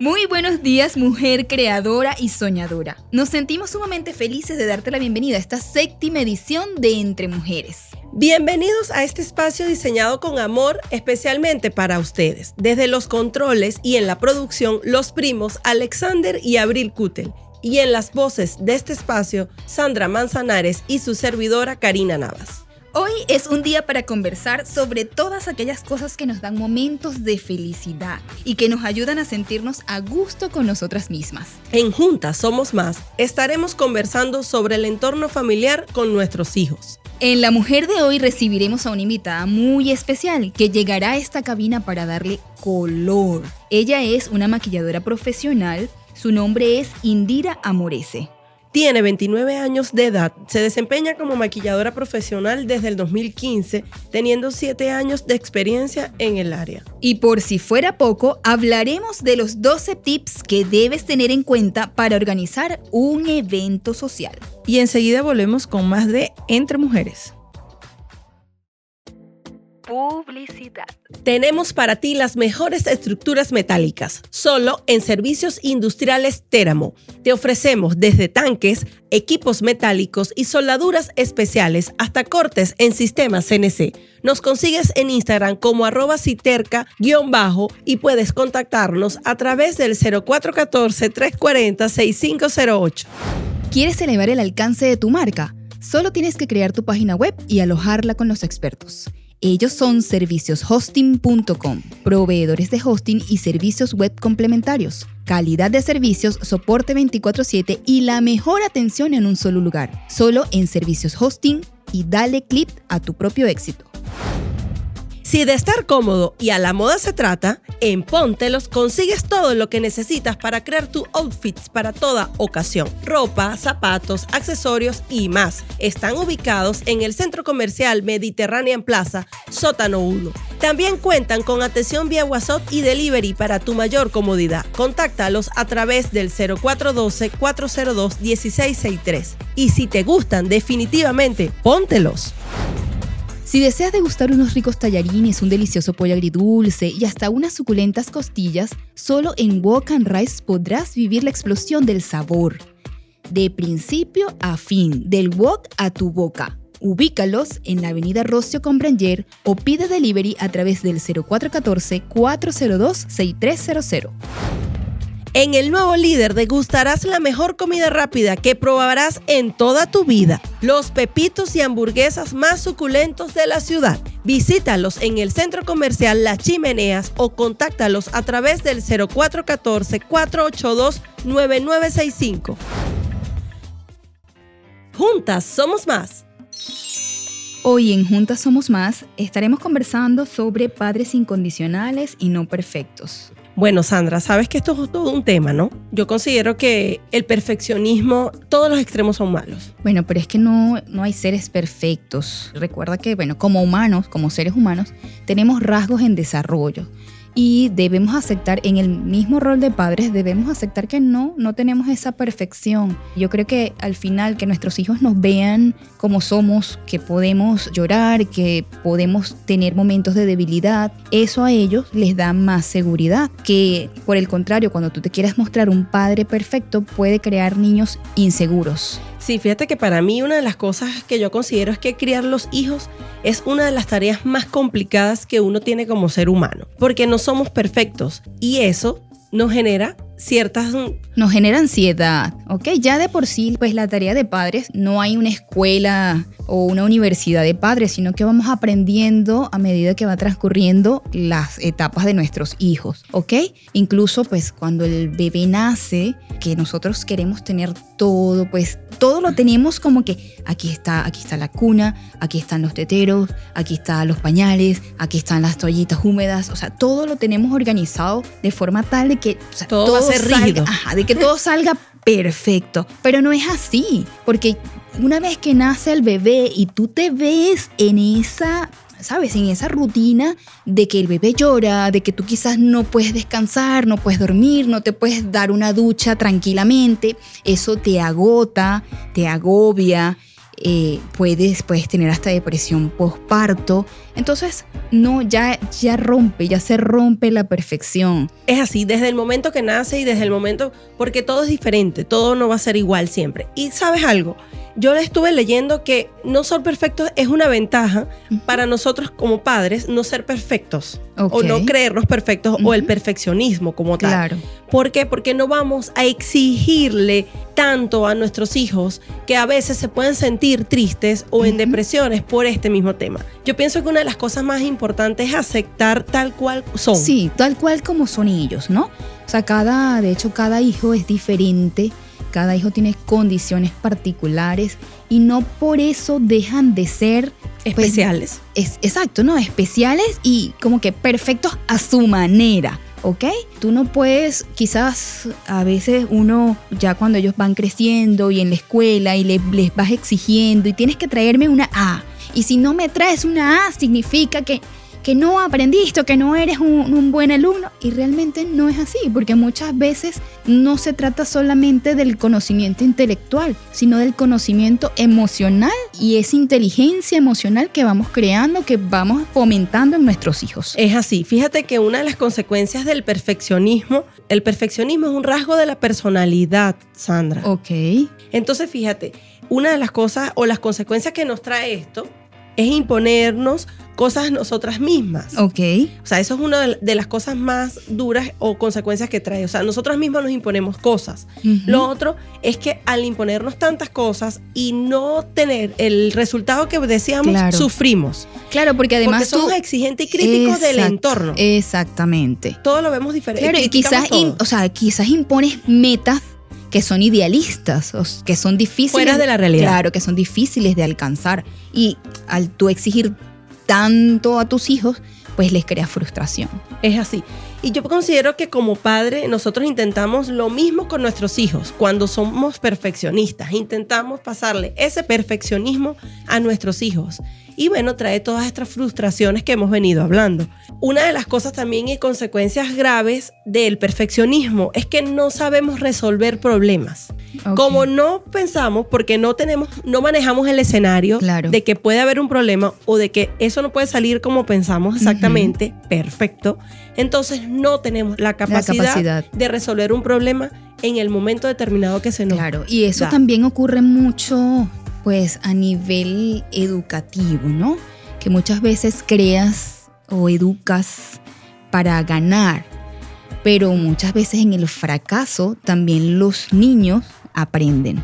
Muy buenos días, mujer creadora y soñadora. Nos sentimos sumamente felices de darte la bienvenida a esta séptima edición de Entre Mujeres. Bienvenidos a este espacio diseñado con amor especialmente para ustedes. Desde los controles y en la producción, los primos Alexander y Abril Kutel. Y en las voces de este espacio, Sandra Manzanares y su servidora Karina Navas. Hoy es un día para conversar sobre todas aquellas cosas que nos dan momentos de felicidad y que nos ayudan a sentirnos a gusto con nosotras mismas. En Juntas Somos Más estaremos conversando sobre el entorno familiar con nuestros hijos. En La Mujer de hoy recibiremos a una invitada muy especial que llegará a esta cabina para darle color. Ella es una maquilladora profesional, su nombre es Indira Amorese. Tiene 29 años de edad, se desempeña como maquilladora profesional desde el 2015, teniendo 7 años de experiencia en el área. Y por si fuera poco, hablaremos de los 12 tips que debes tener en cuenta para organizar un evento social. Y enseguida volvemos con más de Entre Mujeres publicidad. Tenemos para ti las mejores estructuras metálicas, solo en Servicios Industriales Téramo. Te ofrecemos desde tanques, equipos metálicos y soldaduras especiales hasta cortes en sistemas CNC. Nos consigues en Instagram como arroba citerca-bajo y puedes contactarnos a través del 0414-340-6508. ¿Quieres elevar el alcance de tu marca? Solo tienes que crear tu página web y alojarla con los expertos. Ellos son servicioshosting.com, proveedores de hosting y servicios web complementarios, calidad de servicios, soporte 24/7 y la mejor atención en un solo lugar, solo en Servicios Hosting y dale clip a tu propio éxito. Si de estar cómodo y a la moda se trata, en Pontelos consigues todo lo que necesitas para crear tu outfits para toda ocasión. Ropa, zapatos, accesorios y más. Están ubicados en el centro comercial Mediterranean Plaza, sótano 1. También cuentan con atención vía WhatsApp y delivery para tu mayor comodidad. Contáctalos a través del 0412-402-1663. Y si te gustan definitivamente, póntelos. Si deseas degustar unos ricos tallarines, un delicioso pollo agridulce y hasta unas suculentas costillas, solo en Walk and Rice podrás vivir la explosión del sabor. De principio a fin, del wok a tu boca. Ubícalos en la avenida Rocio con Branger o pide delivery a través del 0414-402-6300. En el nuevo líder degustarás la mejor comida rápida que probarás en toda tu vida. Los pepitos y hamburguesas más suculentos de la ciudad. Visítalos en el centro comercial Las Chimeneas o contáctalos a través del 0414-482-9965. Juntas somos más. Hoy en Juntas Somos Más estaremos conversando sobre padres incondicionales y no perfectos. Bueno, Sandra, sabes que esto es todo un tema, ¿no? Yo considero que el perfeccionismo, todos los extremos son malos. Bueno, pero es que no, no hay seres perfectos. Recuerda que, bueno, como humanos, como seres humanos, tenemos rasgos en desarrollo y debemos aceptar en el mismo rol de padres debemos aceptar que no no tenemos esa perfección. Yo creo que al final que nuestros hijos nos vean como somos que podemos llorar que podemos tener momentos de debilidad eso a ellos les da más seguridad que por el contrario cuando tú te quieras mostrar un padre perfecto puede crear niños inseguros Sí, fíjate que para mí una de las cosas que yo considero es que criar los hijos es una de las tareas más complicadas que uno tiene como ser humano, porque no somos perfectos y eso nos genera ciertas... Nos genera ansiedad, ¿ok? Ya de por sí, pues la tarea de padres, no hay una escuela o una universidad de padres, sino que vamos aprendiendo a medida que va transcurriendo las etapas de nuestros hijos, ¿ok? Incluso pues cuando el bebé nace, que nosotros queremos tener todo, pues todo lo tenemos como que aquí está, aquí está la cuna, aquí están los teteros, aquí están los pañales, aquí están las toallitas húmedas, o sea, todo lo tenemos organizado de forma tal de que todo, va a ser rígido. de que todo salga perfecto. Pero no es así, porque una vez que nace el bebé y tú te ves en esa ¿sabes? En esa rutina de que el bebé llora, de que tú quizás no puedes descansar, no puedes dormir, no te puedes dar una ducha tranquilamente, eso te agota, te agobia, eh, puedes, puedes tener hasta depresión postparto. Entonces, no, ya, ya rompe, ya se rompe la perfección. Es así, desde el momento que nace y desde el momento, porque todo es diferente, todo no va a ser igual siempre. Y sabes algo, yo le estuve leyendo que no ser perfectos es una ventaja para nosotros como padres no ser perfectos o no creernos perfectos o el perfeccionismo como tal. Claro. ¿Por qué? Porque no vamos a exigirle tanto a nuestros hijos que a veces se pueden sentir tristes o en depresiones por este mismo tema. Yo pienso que una de las cosas más importantes es aceptar tal cual son. Sí, tal cual como son ellos, ¿no? O sea, cada, de hecho, cada hijo es diferente cada hijo tiene condiciones particulares y no por eso dejan de ser pues, especiales. es, exacto, ¿no? Especiales y como que perfectos a su manera. ¿ok? Tú no puedes, quizás a veces uno, ya cuando ellos van creciendo y en la escuela y les vas exigiendo y tienes que traerme una A. Y si no me traes una A, significa que que no aprendiste o que no eres un, buen alumno. Y realmente no es así, porque muchas veces no se trata solamente del conocimiento intelectual, sino del conocimiento emocional y esa inteligencia emocional que vamos creando, que vamos fomentando en nuestros hijos. Es así. Fíjate que una de las consecuencias del perfeccionismo, el perfeccionismo es un rasgo de la personalidad, Sandra. Ok. Entonces, fíjate, una de las cosas o las consecuencias que nos trae esto es imponernos cosas nosotras mismas. Ok. O sea, eso es una de las cosas más duras o consecuencias que trae. O sea, nosotras mismas nos imponemos cosas. Lo otro es que al imponernos tantas cosas y no tener el resultado que deseamos, sufrimos. Claro, porque además porque somos exigentes y críticos del entorno. Exactamente. Todo lo vemos diferente. Claro, y quizás, o sea, quizás impones metas que son idealistas, o que son difíciles. Fuera de la realidad. Claro, que son difíciles de alcanzar. Y al tú exigir tanto a tus hijos, pues les crea frustración. Es así. Y yo considero que como padre nosotros intentamos lo mismo con nuestros hijos cuando somos perfeccionistas. Intentamos pasarle ese perfeccionismo a nuestros hijos y bueno, trae todas estas frustraciones que hemos venido hablando. Una de las cosas también y consecuencias graves del perfeccionismo es que no sabemos resolver problemas. Como no pensamos, porque no tenemos, no manejamos el escenario de que puede haber un problema o de que eso no puede salir como pensamos exactamente, perfecto. Entonces no tenemos la capacidad, de resolver un problema en el momento determinado que se nos Claro, y eso también ocurre mucho pues a nivel educativo, ¿no? Que muchas veces creas o educas para ganar, pero muchas veces en el fracaso también los niños aprenden.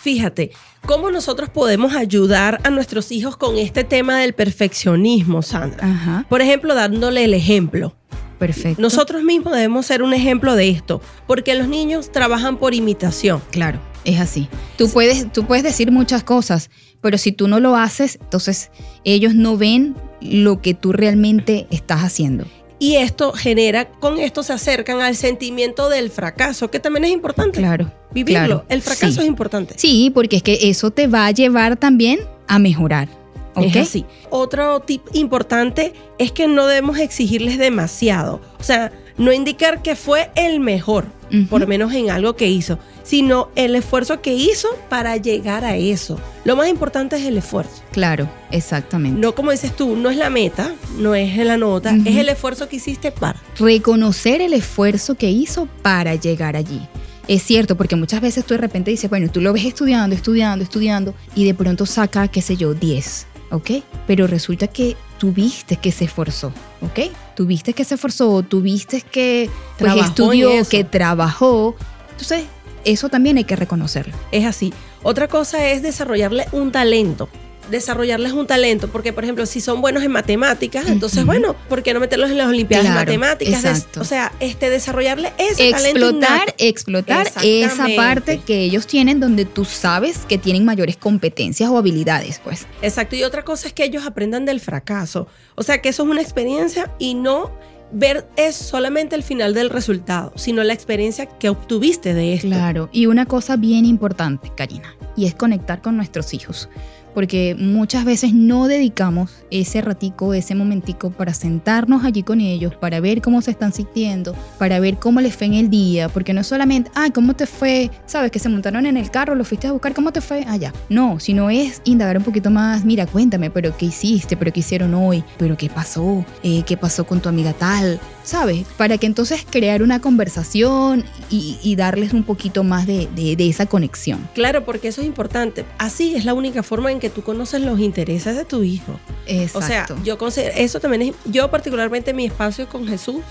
Fíjate, ¿cómo nosotros podemos ayudar a nuestros hijos con este tema del perfeccionismo, Sandra? Por ejemplo, dándole el ejemplo. Perfecto. Nosotros mismos debemos ser un ejemplo de esto, porque los niños trabajan por imitación. Claro. Es así. Tú puedes, tú puedes decir muchas cosas, pero si tú no lo haces, entonces ellos no ven lo que tú realmente estás haciendo. Y esto genera, con esto se acercan al sentimiento del fracaso, que también es importante. Claro. Vivirlo. El fracaso es importante. Sí, porque es que eso te va a llevar también a mejorar. ¿Ok? Es así. Otro tip importante es que no debemos exigirles demasiado. O sea, no indicar que fue el mejor, por lo menos en algo que hizo, sino el esfuerzo que hizo para llegar a eso. Lo más importante es el esfuerzo. Claro, exactamente. No como dices tú, no es la meta, no es la nota, es el esfuerzo que hiciste para. Reconocer el esfuerzo que hizo para llegar allí. Es cierto, porque muchas veces tú de repente dices, bueno, tú lo ves estudiando, estudiando, estudiando, y de pronto saca, qué sé yo, 10, ¿ok? Pero resulta que tuviste que se esforzó, ¿ok? Tuviste que se esforzó, tuviste que pues, estudió, que trabajó. Entonces, eso también hay que reconocerlo. Es así. Otra cosa es desarrollarle un talento desarrollarles un talento, porque por ejemplo, si son buenos en matemáticas, entonces bueno, ¿por qué no meterlos en las olimpiadas de matemáticas? o sea, este desarrollarle ese explotar, explotar esa parte que ellos tienen donde tú sabes que tienen mayores competencias o habilidades, pues. Exacto, y otra cosa es que ellos aprendan del fracaso. O sea, que eso es una experiencia y no ver es solamente el final del resultado, sino la experiencia que obtuviste de esto. Claro, y una cosa bien importante, Karina, y es conectar con nuestros hijos porque muchas veces no dedicamos ese ratico, ese momentico para sentarnos allí con ellos, para ver cómo se están sintiendo, para ver cómo les fue en el día, porque no es solamente, ay, ¿cómo te fue? ¿Sabes? Que se montaron en el carro, lo fuiste a buscar, ¿cómo te fue? Allá. no, sino es indagar un poquito más, mira, cuéntame, pero ¿qué hiciste? ¿Pero qué hicieron hoy? ¿Pero qué pasó? Eh, ¿Qué pasó con tu amiga tal? ¿Sabes? Para que entonces crear una conversación y, darles un poquito más de, de esa conexión. Claro, porque eso es importante. Así es la única forma en que tú conoces los intereses de tu hijo. Exacto. O sea, yo considero, eso también es, yo particularmente mi espacio con Jesús,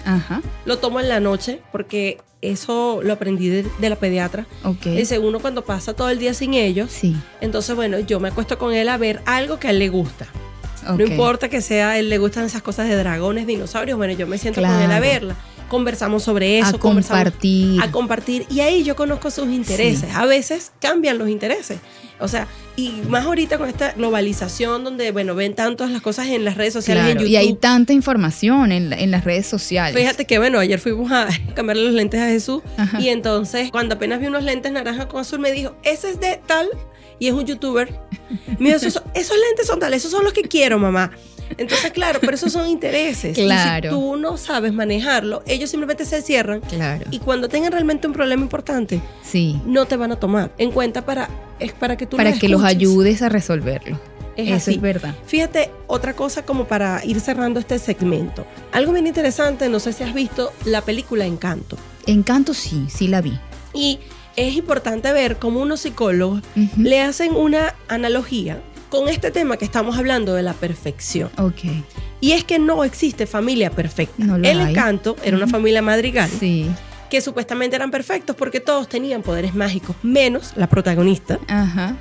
lo tomo en la noche porque eso lo aprendí de, la pediatra. Okay. Dice, uno cuando pasa todo el día sin ellos, sí. entonces bueno, yo me acuesto con él a ver algo que a él le gusta. No importa que sea, él le gustan esas cosas de dragones, dinosaurios, bueno, yo me siento con él a verla conversamos sobre eso, a compartir. A compartir. Y ahí yo conozco sus intereses. A veces cambian los intereses. O sea, y más ahorita con esta globalización donde, bueno, ven tantas las cosas en las redes sociales, en YouTube. Y hay tanta información en, las redes sociales. Fíjate que, bueno, ayer fuimos a cambiarle los lentes a Jesús y entonces cuando apenas vi unos lentes naranja con azul me dijo, ese es de tal y es un youtuber. Mira, esos, esos lentes son tal, esos son los que quiero, mamá. Entonces, claro, pero esos son intereses. Claro. Y si tú no sabes manejarlo, ellos simplemente se cierran. Claro. Y cuando tengan realmente un problema importante, sí. no te van a tomar en cuenta para, es para que tú Para que los ayudes a resolverlo. Es Eso así. es verdad. Fíjate, otra cosa como para ir cerrando este segmento. Algo bien interesante, no sé si has visto la película Encanto. Encanto sí, sí la vi. Y es importante ver cómo unos psicólogos le hacen una analogía con este tema que estamos hablando de la perfección. Ok. Y es que no existe familia perfecta. El encanto era una familia madrigal. Sí. Que supuestamente eran perfectos porque todos tenían poderes mágicos, menos la protagonista. Ajá.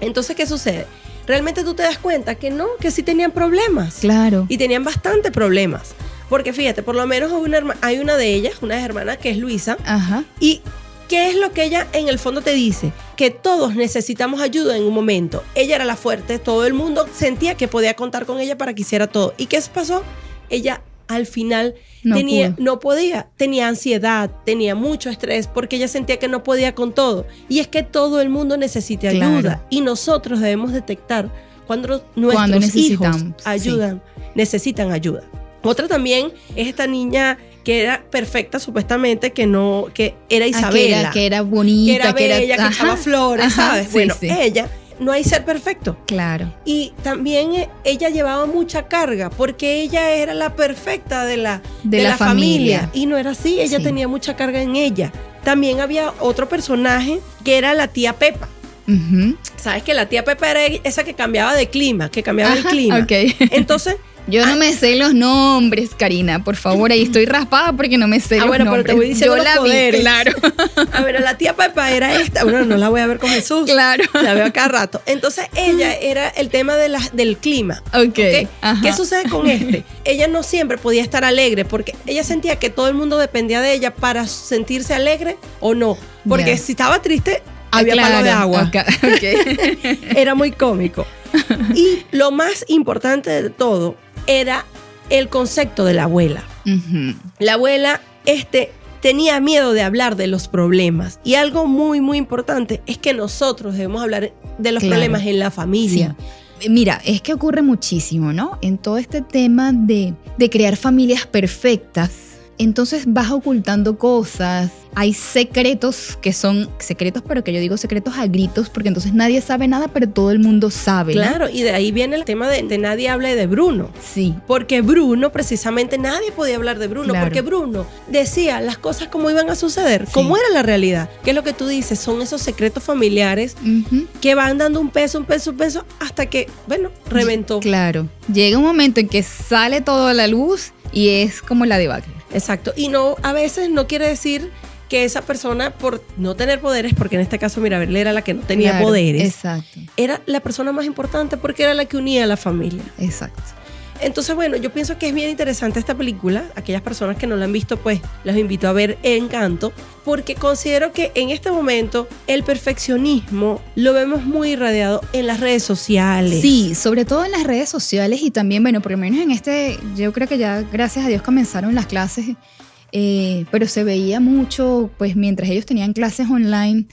Entonces, ¿qué sucede? Realmente tú te das cuenta que no, que sí tenían problemas. Claro. Y tenían bastante problemas. Porque fíjate, por lo menos hay una, hay una de ellas, una hermana que es Luisa. Ajá. Y ¿Qué es lo que ella en el fondo te dice? Que todos necesitamos ayuda en un momento. Ella era la fuerte, todo el mundo sentía que podía contar con ella para que hiciera todo. ¿Y qué pasó? Ella al final no, tenía, no podía, tenía ansiedad, tenía mucho estrés porque ella sentía que no podía con todo. Y es que todo el mundo necesita ayuda y nosotros debemos detectar cuando nuestros hijos ayudan, necesitan ayuda. Otra también es esta niña que era perfecta supuestamente, que no, que era ah, Isabela. que, era, bonita, que era bella, que, echaba flores, ¿sabes? bueno, ella no hay ser perfecto. Claro. Y también eh, ella llevaba mucha carga porque ella era la perfecta de la, de, la, familia. Y no era así, ella tenía mucha carga en ella. También había otro personaje que era la tía Pepa. Sabes que la tía Pepa era esa que cambiaba de clima, que cambiaba el clima. Okay. Entonces yo no me sé los nombres, Karina. Por favor, ahí estoy raspada porque no me sé ah, los bueno, pero te voy diciendo Yo la vi, claro. A ver, la tía Pepa era esta. Bueno, no la voy a ver con Jesús. Claro. La veo acá rato. Entonces, ella era el tema de la, del clima. Ok. ¿okay? ¿Qué sucede con este? Ella no siempre podía estar alegre porque ella sentía que todo el mundo dependía de ella para sentirse alegre o no. Porque si estaba triste, ah, había palo de agua. Okay. era muy cómico. Y lo más importante de todo era el concepto de la abuela. La abuela este, tenía miedo de hablar de los problemas. Y algo muy, muy importante es que nosotros debemos hablar de los problemas en la familia. Mira, es que ocurre muchísimo, ¿no? En todo este tema de, de crear familias perfectas. Entonces vas ocultando cosas, hay secretos que son secretos, pero que yo digo secretos a gritos, porque entonces nadie sabe nada, pero todo el mundo sabe. Claro, y de ahí viene el tema de, nadie hable de Bruno. Sí. Porque Bruno, precisamente, nadie podía hablar de Bruno, porque Bruno decía las cosas como iban a suceder, como era la realidad. ¿Qué es lo que tú dices? Son esos secretos familiares que van dando un peso, un peso, un peso, hasta que, bueno, reventó. Claro. Llega un momento en que sale todo a la luz y es como la debacle. Exacto. Y no, a veces no quiere decir que esa persona, por no tener poderes, porque en este caso Mirabel era la que no tenía poderes, exacto. era la persona más importante porque era la que unía a la familia. Exacto. Entonces, bueno, yo pienso que es bien interesante esta película. Aquellas personas que no la han visto, pues los invito a ver Encanto, porque considero que en este momento el perfeccionismo lo vemos muy irradiado en las redes sociales. Sí, sobre todo en las redes sociales y también, bueno, por lo menos en este, yo creo que ya gracias a Dios comenzaron las clases, eh, pero se veía mucho, pues mientras ellos tenían clases online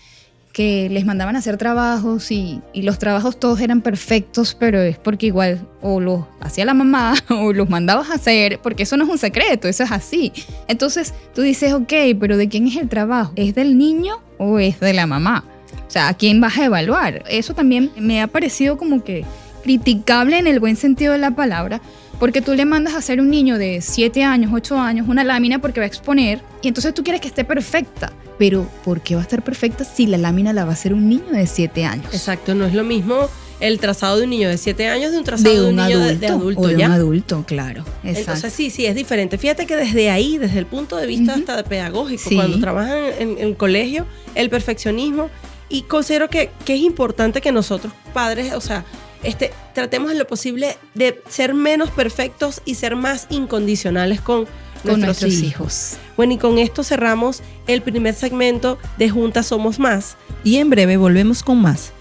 que les mandaban a hacer trabajos y, y, los trabajos todos eran perfectos, pero es porque igual o los hacía la mamá o los mandabas a hacer, porque eso no es un secreto, eso es así. Entonces tú dices, ok, pero ¿de quién es el trabajo? ¿Es del niño o es de la mamá? O sea, ¿a quién vas a evaluar? Eso también me ha parecido como que criticable en el buen sentido de la palabra, porque tú le mandas a hacer un niño de 7 años, 8 años una lámina porque va a exponer y entonces tú quieres que esté perfecta. Pero ¿por qué va a estar perfecta si la lámina la va a hacer un niño de 7 años? Exacto, no es lo mismo el trazado de un niño de 7 años de un trazado de un, niño adulto, de, de adulto. o de ¿ya? un adulto, claro. Exacto. Entonces sí, sí, es diferente. Fíjate que desde ahí, desde el punto de vista hasta de pedagógico, Sí. cuando trabajan en, en el colegio, el perfeccionismo, y considero que, que es importante que nosotros, padres, o sea, este, tratemos en lo posible de ser menos perfectos y ser más incondicionales con, con nuestros, nuestros hijos. hijos. Bueno, y con esto cerramos el primer segmento de Juntas Somos Más. Y en breve volvemos con más.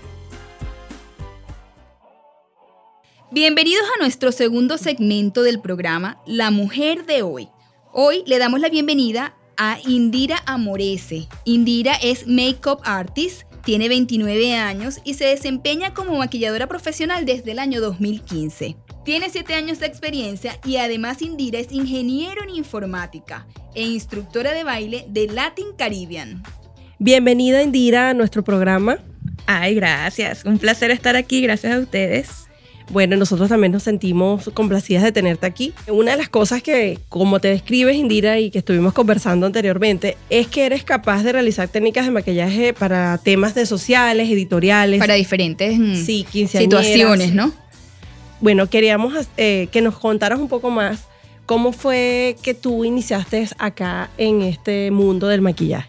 Bienvenidos a nuestro segundo segmento del programa La Mujer de Hoy. Hoy le damos la bienvenida a Indira Amorese. Indira es makeup artist, tiene 29 años y se desempeña como maquilladora profesional desde el año 2015. Tiene 7 años de experiencia y además Indira es ingeniero en informática e instructora de baile de Latin Caribbean. Bienvenida, Indira, a nuestro programa. Ay, gracias. Un placer estar aquí. Gracias a ustedes. Bueno, nosotros también nos sentimos complacidas de tenerte aquí. Una de las cosas que, como te describes, Indira, y que estuvimos conversando anteriormente, es que eres capaz de realizar técnicas de maquillaje para temas de sociales, editoriales. Para diferentes mm, sí, situaciones, ¿no? Bueno, queríamos eh, que nos contaras un poco más cómo fue que tú iniciaste acá en este mundo del maquillaje.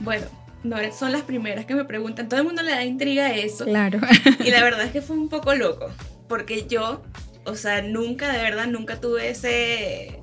Bueno, no son las primeras que me preguntan. Todo el mundo le da intriga a eso. Claro. Y la verdad es que fue un poco loco. Porque yo, o sea, nunca, de verdad, nunca tuve ese.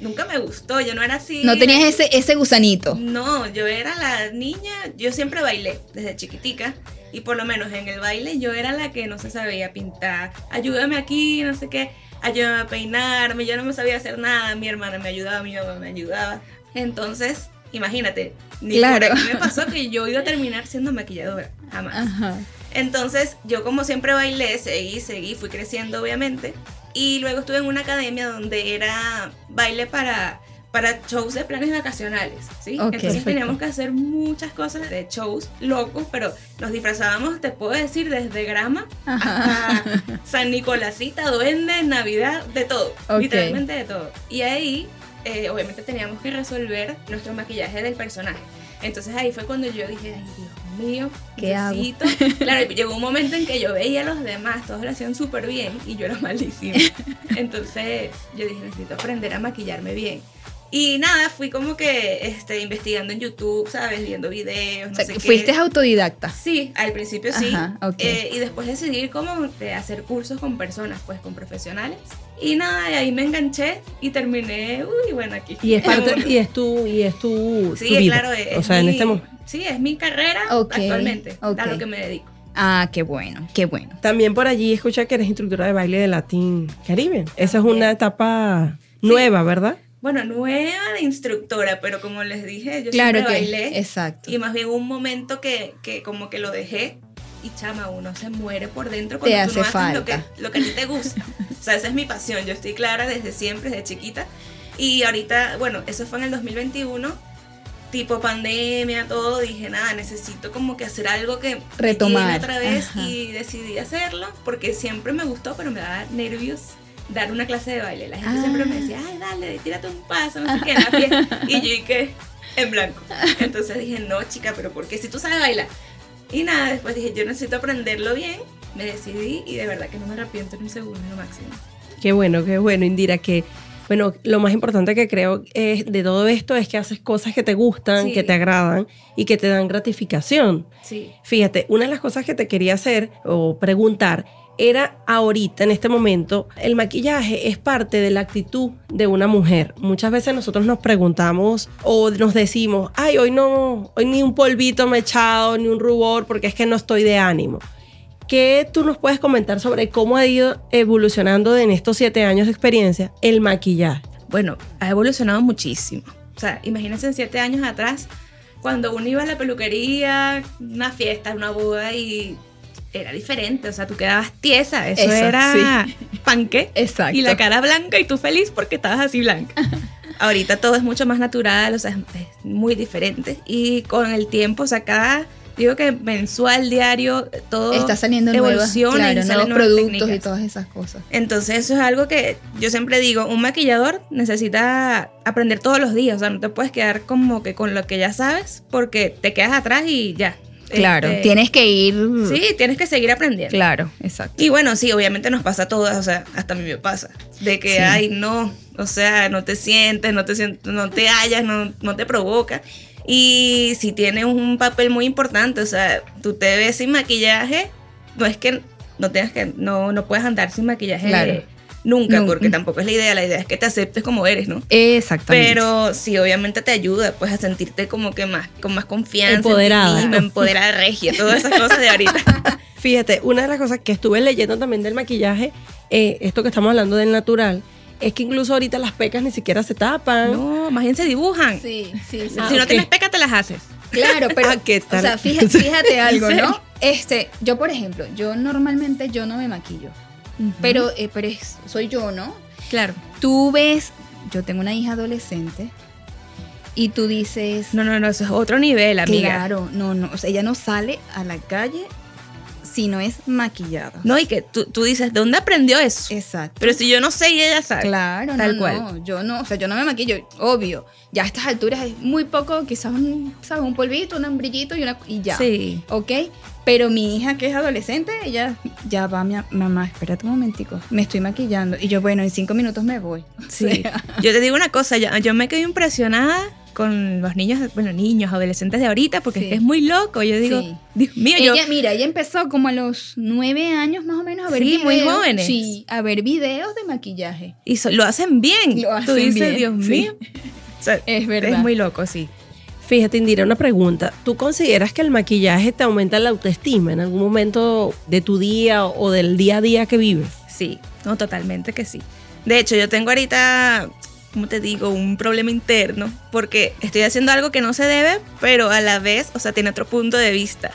Nunca me gustó. Yo no era así. No tenías ese, ese gusanito. No, yo era la niña. Yo siempre bailé desde chiquitica. Y por lo menos en el baile yo era la que no se sabía pintar. Ayúdame aquí, no sé qué. Ayúdame a peinarme. Yo no me sabía hacer nada. Mi hermana me ayudaba, mi mamá me ayudaba. Entonces, imagínate. Ni Claro. me pasó que yo iba a terminar siendo maquilladora. Jamás. Ajá. Entonces, yo como siempre bailé, seguí, seguí, fui creciendo obviamente. Y luego estuve en una academia donde era baile para, para shows de planes vacacionales, ¿sí? Ok, Entonces perfecto. teníamos que hacer muchas cosas de shows locos, pero nos disfrazábamos, te puedo decir, desde grama Ajá. hasta San Nicolásita, duende, Navidad, de todo, literalmente de todo. Y ahí, eh, obviamente teníamos que resolver nuestro maquillaje del personaje. Entonces ahí fue cuando yo dije, ay Dios mío, ¿Qué hago? necesito. Claro, y llegó un momento en que yo veía a los demás, todos lo hacían súper bien y yo era malísima. Entonces yo dije, necesito aprender a maquillarme bien. Y nada, fui como que este, investigando en YouTube, ¿sabes? Viendo videos, no O sea, sé que qué. fuiste autodidacta. Sí, al principio sí. Ajá. Eh, y después decidí como de hacer cursos con personas, pues con profesionales. Y nada, y ahí me enganché y terminé, uy, bueno, aquí. Y es, parte, y es tu, y es tu, Sí, tu vida. claro, es o sea, en mi- este momento. Sí, es mi carrera actualmente, a lo que me dedico. Ah, qué bueno, qué bueno. También por allí escuché que eres instructora de baile de Latin Caribbean. Esa es una etapa nueva, ¿verdad? Bueno, nueva de instructora, pero como les dije, yo Claro siempre que, bailé. exacto. Y más bien un momento que, que como que lo dejé y chama, uno se muere por dentro Te cuando tú no hace haces lo que, lo que a ti te gusta. o sea, esa es mi pasión. Yo estoy clara desde siempre, desde chiquita. Y ahorita, bueno, eso fue en el 2021, tipo pandemia, todo. Dije, nada, necesito como que hacer algo que Retomar, otra vez ajá. y decidí hacerlo porque siempre me gustó, pero me daba nervios dar una clase de baile. La gente Ah. siempre me decía, ay, dale, tírate un paso, no sé qué, en la fiesta. Y yo dije, en blanco. Entonces dije, no, chica, pero ¿por qué si tú sabes bailar? Y nada, después dije, yo necesito aprenderlo bien. Me decidí y de verdad que no me arrepiento ni un segundo, lo máximo. Qué bueno, qué bueno, Indira, que bueno, lo más importante que creo es de todo esto es que haces cosas que te gustan, Sí. que te agradan y que te dan gratificación. Sí. Fíjate, una de las cosas que te quería hacer o preguntar era ahorita, en este momento, el maquillaje es parte de la actitud de una mujer. Muchas veces nosotros nos preguntamos o nos decimos, ay, hoy no, hoy ni un polvito me he echado, ni un rubor, porque es que no estoy de ánimo. ¿Qué tú nos puedes comentar sobre cómo ha ido evolucionando en estos siete años de experiencia el maquillaje? Bueno, ha evolucionado muchísimo. O sea, imagínense en siete años atrás, cuando uno iba a la peluquería, una fiesta, una boda y era diferente, o sea, tú quedabas tiesa, eso, Eso, era panque Exacto. y la cara blanca y tú feliz porque estabas así blanca. Ahorita todo es mucho más natural, o sea, es, muy diferente y con el tiempo, o sea, cada digo que mensual, diario, todo Está saliendo nuevas, evoluciona y claro, salen nuevos nuevas productos y técnicas. todas esas cosas. Entonces eso es algo que yo siempre digo, un maquillador necesita aprender todos los días, o sea, no te puedes quedar como que con lo que ya sabes porque te quedas atrás y ya. Claro, Este, tienes que ir. Sí, tienes que seguir aprendiendo. Claro, exacto. Y bueno, sí, obviamente nos pasa a todas, o sea, hasta a mí me pasa. De que, Sí. ay, no, o sea, no te sientes, no te sientes, no te hallas, no, no te provoca. Y si tiene un papel muy importante, o sea, tú te ves sin maquillaje, no es que no tengas que, no, no puedes andar sin maquillaje Claro. Nunca, Nun- porque tampoco es la idea, la idea es que te aceptes como eres, ¿no? Exactamente. Pero sí, obviamente te ayuda pues a sentirte como que más, con más confianza. Empoderada. En ti empoderada regia, todas esas cosas de ahorita. Fíjate, una de las cosas que estuve leyendo también del maquillaje, eh, esto que estamos hablando del natural, es que incluso ahorita las pecas ni siquiera se tapan. No, más bien se dibujan. Sí, sí, sí. Ah, si no tienes peca, te las haces. Claro, pero. Ah, ¿qué tal? O sea, fíjate, fíjate algo? ¿no? Este, yo, por ejemplo, yo normalmente yo no me maquillo. Pero, eh, pero es- soy yo, ¿no? claro. Tú ves, yo tengo una hija adolescente y tú dices, No, no, no, eso es otro nivel, amiga. claro, no, no, o sea, ella no sale a la calle si no es maquillada. No, y que tú, tú dices, ¿de dónde aprendió eso? Exacto. Pero si yo no sé y ella sabe. Claro, Tal no, cual. no, yo no, o sea, yo no me maquillo, obvio. Ya a estas alturas es muy poco, quizás un, ¿sabes? Un polvito, un brillito y, una, y ya. Sí. ¿Ok? Pero mi hija que es adolescente, ella ya va, mi, mamá, espérate un momentico, me estoy maquillando. Y yo, bueno, en cinco minutos me voy. O Sí. sea, Yo te digo una cosa, yo, yo me quedé impresionada con los niños, bueno, niños, adolescentes de ahorita, porque Sí. es que es muy loco. Yo digo, Sí. Dios mío, yo... ella, mira, ella empezó como a los nueve años más o menos a ver Sí, videos. muy jóvenes. Sí, a ver videos de maquillaje. Y so- lo hacen bien. Lo Tú hacen dices, bien, Dios mío. O sea, Es verdad. Es muy loco, sí. Fíjate, Indira, una pregunta. ¿Tú consideras que el maquillaje te aumenta la autoestima en algún momento de tu día o del día a día que vives? Sí, no, totalmente que sí. De hecho, yo tengo ahorita, ¿cómo te digo? Un problema interno, porque estoy haciendo algo que no se debe, pero a la vez, o sea, tiene otro punto de vista.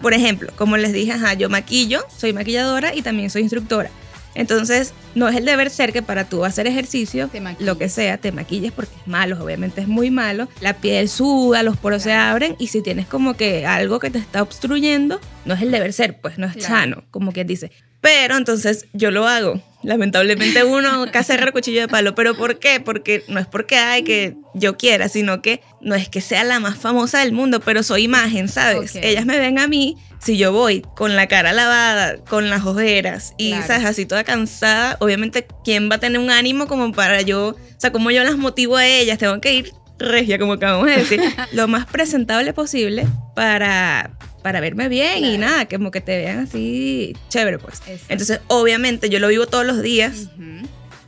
Por ejemplo, como les dije, ajá, yo maquillo, soy maquilladora y también soy instructora. Entonces, no es el deber ser que para tú hacer ejercicio, lo que sea, te maquilles porque es malo, obviamente es muy malo. La piel suda, los poros se abren y si tienes como que algo que te está obstruyendo, no es el deber ser, pues no es Claro. sano, como quien dice. Pero entonces yo lo hago. Lamentablemente uno casi agarra cuchillo de palo. ¿Pero por qué? Porque no es porque hay que yo quiera, sino que no es que sea la más famosa del mundo, pero soy imagen, ¿sabes? Ellas me ven a mí, si yo voy con la cara lavada, con las ojeras y, Claro. ¿sabes? Así toda cansada, obviamente, ¿quién va a tener un ánimo como para yo, o sea, como yo las motivo a ellas? Tengo que ir regia, como acabamos de decir, lo más presentable posible para, para verme bien y nada, como que te vean así chévere, pues. Exacto. Entonces, obviamente, yo lo vivo todos los días,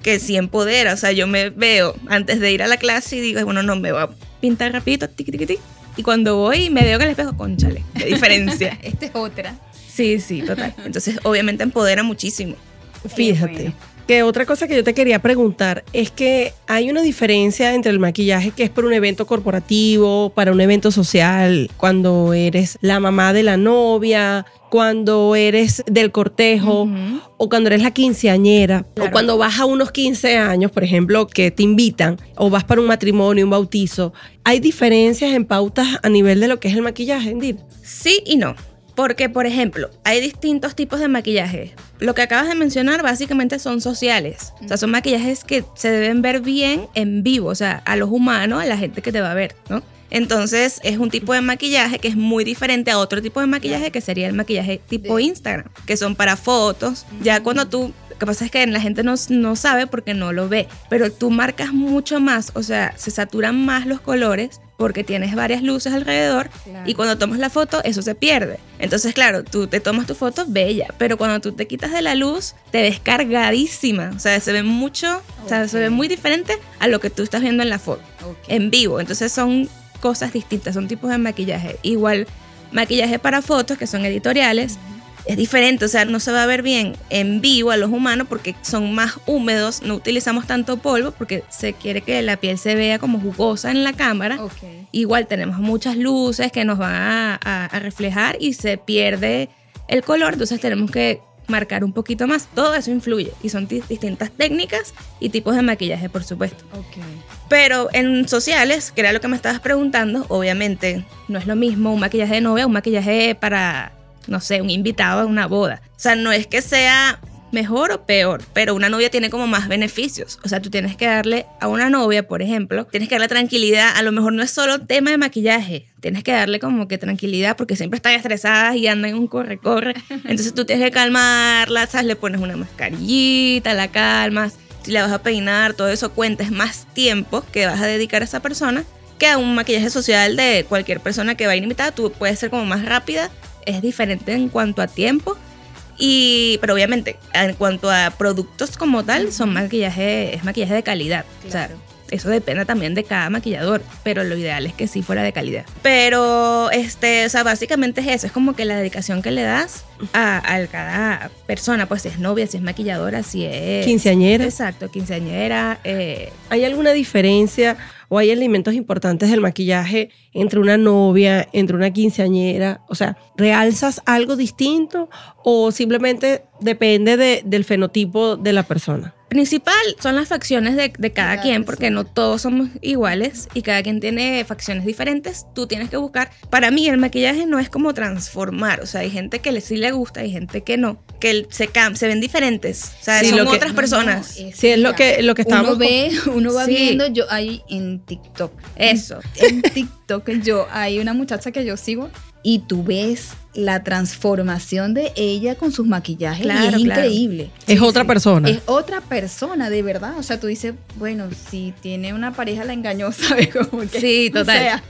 que sí empodera, o sea, yo me veo antes de ir a la clase y digo, bueno, no, me voy a pintar rapidito, tiqui. Y cuando voy me veo en el espejo, conchale, qué diferencia. Esta es otra. sí, sí, total. Entonces, obviamente, empodera muchísimo. Fíjate. bueno. Que otra cosa que yo te quería preguntar es que hay una diferencia entre el maquillaje que es para un evento corporativo, para un evento social, cuando eres la mamá de la novia, cuando eres del cortejo o cuando eres la quinceañera o cuando vas a unos 15 años, por ejemplo, que te invitan o vas para un matrimonio, un bautizo. ¿Hay diferencias en pautas a nivel de lo que es el maquillaje, Indira? Sí y no. Porque, por ejemplo, hay distintos tipos de maquillaje. Lo que acabas de mencionar básicamente son sociales. O sea, son maquillajes que se deben ver bien en vivo, o sea, a los humanos, a la gente que te va a ver, ¿no? Entonces, es un tipo de maquillaje que es muy diferente a otro tipo de maquillaje que sería el maquillaje tipo Instagram, que son para fotos. Ya cuando tú lo que pasa es que la gente no, no sabe porque no lo ve, pero tú marcas mucho más, o sea, se saturan más los colores porque tienes varias luces alrededor Claro. y cuando tomas la foto eso se pierde. Entonces, claro, tú te tomas tu foto bella, pero cuando tú te quitas de la luz te ves cargadísima, o sea, se ve mucho, o sea, se ve muy diferente a lo que tú estás viendo en la foto en vivo. Entonces son cosas distintas, son tipos de maquillaje. Igual maquillaje para fotos, que son editoriales, es diferente, o sea, no se va a ver bien en vivo a los humanos porque son más húmedos, no utilizamos tanto polvo porque se quiere que la piel se vea como jugosa en la cámara. Igual tenemos muchas luces que nos van a, a- a reflejar y se pierde el color, entonces tenemos que marcar un poquito más. Todo eso influye y son di- distintas técnicas y tipos de maquillaje, por supuesto. Pero en sociales, que era lo que me estabas preguntando, obviamente no es lo mismo un maquillaje de novia, un maquillaje para, no sé, un invitado a una boda. O sea, no es que sea mejor o peor, pero una novia tiene como más beneficios. O sea, tú tienes que darle a una novia, por ejemplo, tienes que darle tranquilidad. A lo mejor no es solo tema de maquillaje, tienes que darle como que tranquilidad porque siempre está estresada y anda en un corre-corre. Entonces tú tienes que calmarla, ¿sabes? Le pones una mascarillita, la calmas. Si la vas a peinar, todo eso cuenta, es más tiempo que vas a dedicar a esa persona que a un maquillaje social de cualquier persona que va a ir invitada. Tú puedes ser como más rápida, es diferente en cuanto a tiempo. Y, pero obviamente, en cuanto a productos como tal, son maquillaje, es maquillaje de calidad. O sea, eso depende también de cada maquillador, pero lo ideal es que sí fuera de calidad. Pero, este, o sea, básicamente es eso, es como que la dedicación que le das a, a cada persona, pues si es novia, si es maquilladora, si es... Quinceañera. Exacto, quinceañera. eh, ¿Hay alguna diferencia o hay elementos importantes del maquillaje entre una novia, entre una quinceañera? O sea, ¿realzas algo distinto o simplemente depende de- del fenotipo de la persona? Principal son las facciones de, de cada Cada quien, porque no todos somos iguales y cada quien tiene facciones diferentes. Tú tienes que buscar. Para mí, el maquillaje no es como transformar. O sea, hay gente que sí le gusta, hay gente que no. Que se, se ven diferentes. O sea, Sí, son lo que- otras personas. No, no, Sí, es lo que, lo que Uno estábamos... ve, uno va Sí. viendo, yo hay en TikTok. Eso. En TikTok yo hay una muchacha que yo sigo y tú ves la transformación de ella con sus maquillajes Claro, y es claro. increíble. Es otra persona. Es otra persona, de verdad. O sea, tú dices, bueno, si tiene una pareja la engañó, ¿sabes? Como que, Sí, o total. sea,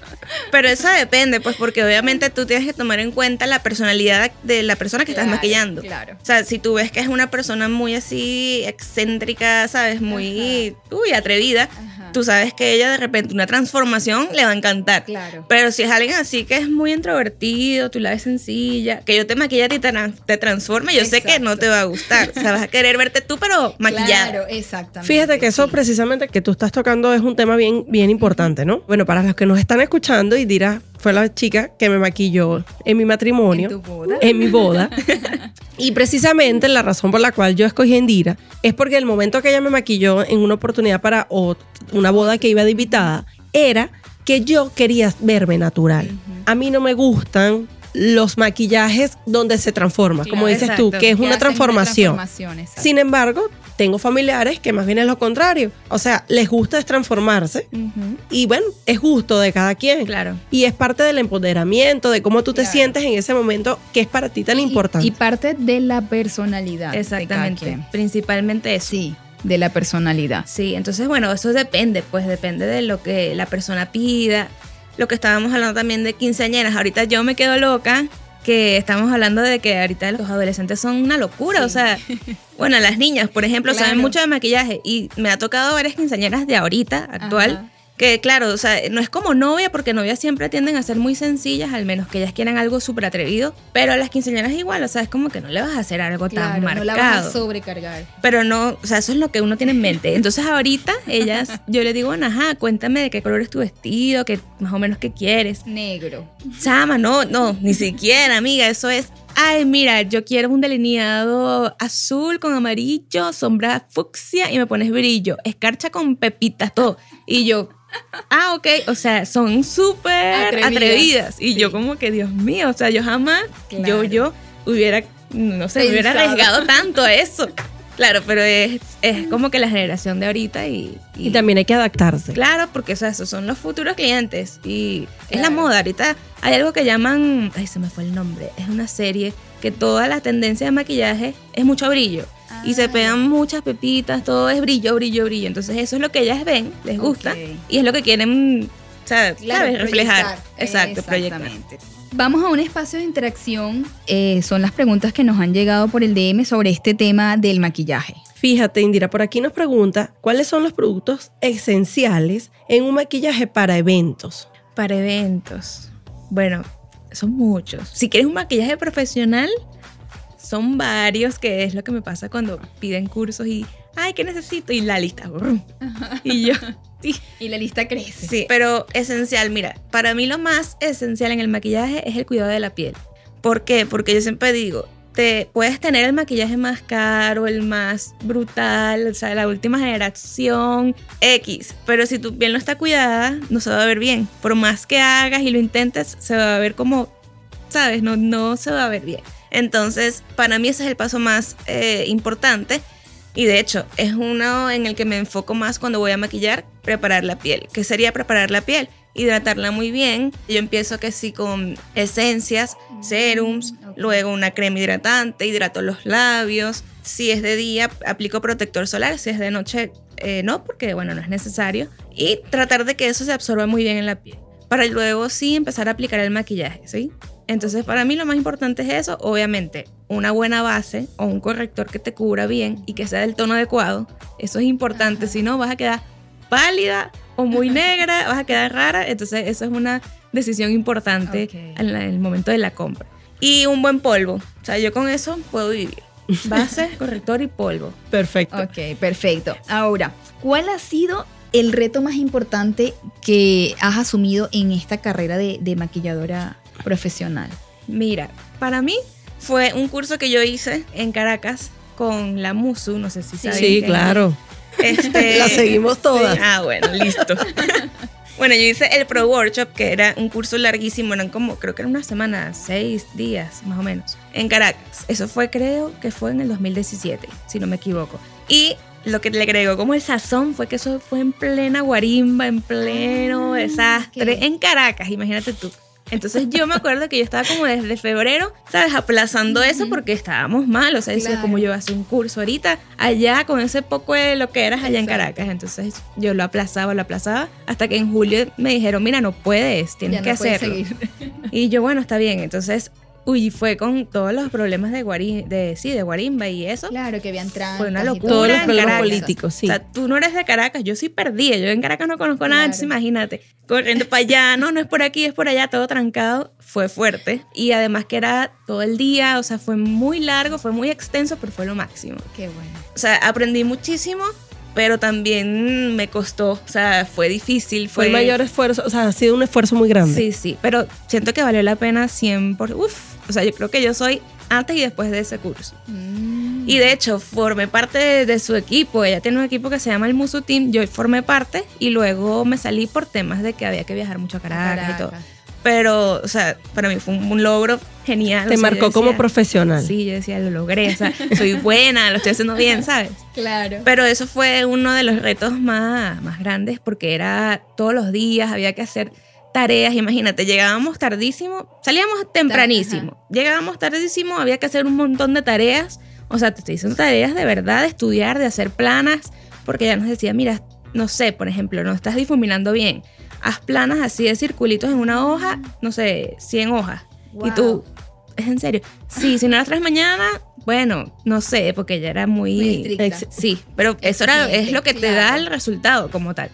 Pero eso depende, pues, porque obviamente tú tienes que tomar en cuenta la personalidad de la persona que estás maquillando. Claro. O sea, si tú ves que es una persona muy así excéntrica, ¿sabes? Muy, uy, atrevida, Ajá. Tú sabes que ella de repente una transformación le va a encantar. Claro. Pero si es alguien así que es muy introvertido, tú la ves sencilla, que yo te maquille y te, te transforme, yo sé que no te va a gustar. O sea, vas a querer verte tú, pero maquillada. Claro, exactamente. Fíjate que eso sí. precisamente que tú estás tocando es un tema bien, bien importante, ¿no? Bueno, para los que nos están escuchando y dirá, fue la chica que me maquilló en mi matrimonio, En tu boda. en mi boda. y precisamente la razón por la cual yo escogí a Indira es porque el momento que ella me maquilló en una oportunidad para una boda que iba de invitada era que yo quería verme natural. A mí no me gustan los maquillajes donde se transforma, como dices tú, que es Que una transformación. Sin embargo, tengo familiares que más bien es lo contrario. O sea, les gusta es transformarse y bueno, es gusto de cada quien. Claro. Y es parte del empoderamiento, de cómo tú te Claro. sientes en ese momento que es para ti tan Y- importante. Y, parte de la personalidad. de cada Exactamente. quien. Principalmente eso. Sí, de la personalidad. Sí, entonces bueno, eso depende, pues depende de lo que la persona pida. Lo que estábamos hablando también de quinceañeras. Ahorita yo me quedo loca que estamos hablando de que ahorita los adolescentes son una locura. Sí. O sea, bueno, las niñas, por ejemplo, saben mucho de maquillaje y me ha tocado varias quinceañeras de ahorita, actual. Ajá. Que claro, o sea, no es como novia, porque novias siempre tienden a ser muy sencillas, al menos que ellas quieran algo súper atrevido. Pero las quinceañeras igual, o sea, es como que no le vas a hacer algo tan marcado. no la vas a sobrecargar. Pero no, o sea, eso es lo que uno tiene en mente. Entonces ahorita ellas, yo le digo, bueno, ajá, cuéntame de qué color es tu vestido, qué más o menos qué quieres. Negro. Chama, no, no, ni siquiera, amiga, eso es, ay, mira, yo quiero un delineado azul con amarillo, sombra fucsia y me pones brillo, escarcha con pepitas, todo. Y yo, ah, ok, o sea, son súper Atrevidas, atrevidas. Y sí. yo como que, Dios mío, o sea, yo jamás, Claro. yo, yo hubiera, no sé, me hubiera arriesgado tanto a eso. Claro, pero es, es como que la generación de ahorita y, y también hay que adaptarse. Claro, porque o sea, esos son los futuros clientes y es la moda. Ahorita hay algo que llaman, ay, se me fue el nombre, es una serie que toda la tendencia de maquillaje es mucho brillo y se pegan muchas pepitas, todo es brillo, brillo, brillo. Entonces eso es lo que ellas ven, les gusta y es lo que quieren o sea, ¿sabes? Reflejar. Exacto, proyectar. Exactamente. Vamos a un espacio de interacción. eh, son las preguntas que nos han llegado por el DM sobre este tema del maquillaje. Fíjate, Indira, por aquí nos pregunta cuáles son los productos esenciales en un maquillaje para eventos. Para eventos. Bueno, son muchos. Si quieres un maquillaje profesional, son varios, que es lo que me pasa cuando piden cursos y, ay, ¿qué necesito? Y la lista. brum. Y yo, sí. Y la lista crece. Sí, pero esencial, mira, para mí lo más esencial en el maquillaje es el cuidado de la piel. ¿Por qué? Porque yo siempre digo, te puedes tener el maquillaje más caro, el más brutal, o sea, la última generación X, pero si tu piel no está cuidada, no se va a ver bien. Por más que hagas y lo intentes, se va a ver como, ¿sabes? No, no se va a ver bien. Entonces, para mí ese es el paso más eh, importante. Y de hecho, es uno en el que me enfoco más cuando voy a maquillar, preparar la piel. ¿Qué sería preparar la piel? Hidratarla muy bien. Yo empiezo que sí con esencias, serums, ok. luego una crema hidratante, hidrato los labios. Si es de día, aplico protector solar. Si es de noche, eh, no, porque bueno, no es necesario. Y tratar de que eso se absorba muy bien en la piel. Para luego sí empezar a aplicar el maquillaje, ¿sí? Entonces, para mí lo más importante es eso. Obviamente, una buena base o un corrector que te cubra bien y que sea del tono adecuado. Eso es importante. Si no, vas a quedar pálida o muy negra, vas a quedar rara. Entonces, eso es una decisión importante en la- en el momento de la compra. Y un buen polvo. O sea, yo con eso puedo vivir. Base, corrector y polvo. Perfecto. Ok, perfecto. Ahora, ¿cuál ha sido el reto más importante que has asumido en esta carrera de, de maquilladora profesional? Mira, para mí fue un curso que yo hice en Caracas con la Musu, no sé si saben. Sí, que- claro. Este, La seguimos todas. Ah, bueno, listo. bueno, yo hice el Pro Workshop, que era un curso larguísimo, eran como, creo que era una semana, seis días más o menos, en Caracas. Eso fue, creo que fue en el 2017, si no me equivoco. Y lo que le agregó como el sazón fue que eso fue en plena guarimba, en pleno Ah, desastre, en Caracas, imagínate tú. Entonces yo me acuerdo que yo estaba como desde febrero, ¿sabes? Aplazando eso porque estábamos mal. O sea, decía, Claro. como yo hacer un curso ahorita allá con ese poco de lo que eras allá en. Caracas. Entonces yo lo aplazaba, lo aplazaba, hasta que en julio me dijeron, mira, no puedes, tienes Ya que no hacerlo. Y yo, bueno, está bien. Entonces, uy, fue con todos los problemas de, guari de sí, de guarimba y eso. Claro, que habían trancas Fue una locura todo. Todos los problemas Caracas. políticos, sí. O sea, tú no eres de Caracas, yo sí perdí. Yo en Caracas no conozco nada, Claro. entonces imagínate. Corriendo para allá, no, no es por aquí, es por allá, todo trancado. Fue fuerte. Y además que era todo el día, o sea, fue muy largo, fue muy extenso, pero fue lo máximo. Qué bueno. O sea, aprendí muchísimo, pero también me costó. O sea, fue difícil. Fue Fue, el mayor esfuerzo, o sea, ha sido un esfuerzo muy grande. Sí, sí, pero siento que valió la pena 100%. Por, uf, o sea, yo creo que yo soy antes y después de ese curso. Mm. Y de hecho, formé parte de, de su equipo. Ella tiene un equipo que se llama el Musu Team. Yo formé parte y luego me salí por temas de que había que viajar mucho a Caracas, y todo. Caracas. Pero, o sea, para mí fue un, un logro genial. Te o sea, marcó como decía- profesional. Sí, yo decía, lo logré. O sea, soy buena, lo estoy haciendo bien, ¿sabes? Claro. Pero eso fue uno de los retos más, más grandes porque era todos los días, había que hacer tareas. Imagínate, llegábamos tardísimo, salíamos tempranísimo, llegábamos tardísimo, había que hacer un montón de tareas. O sea, te estoy diciendo tareas de verdad, de estudiar, de hacer planas, porque ya nos decía, mira, no sé, por ejemplo, no estás difuminando bien. Haz planas así de circulitos en una hoja, no sé, 100 hojas. Y tú, ¿es en serio? Sí, si no las traes mañana, bueno, no sé, porque ya era Muy muy... sí, pero eso era, es lo que te da el resultado como tal.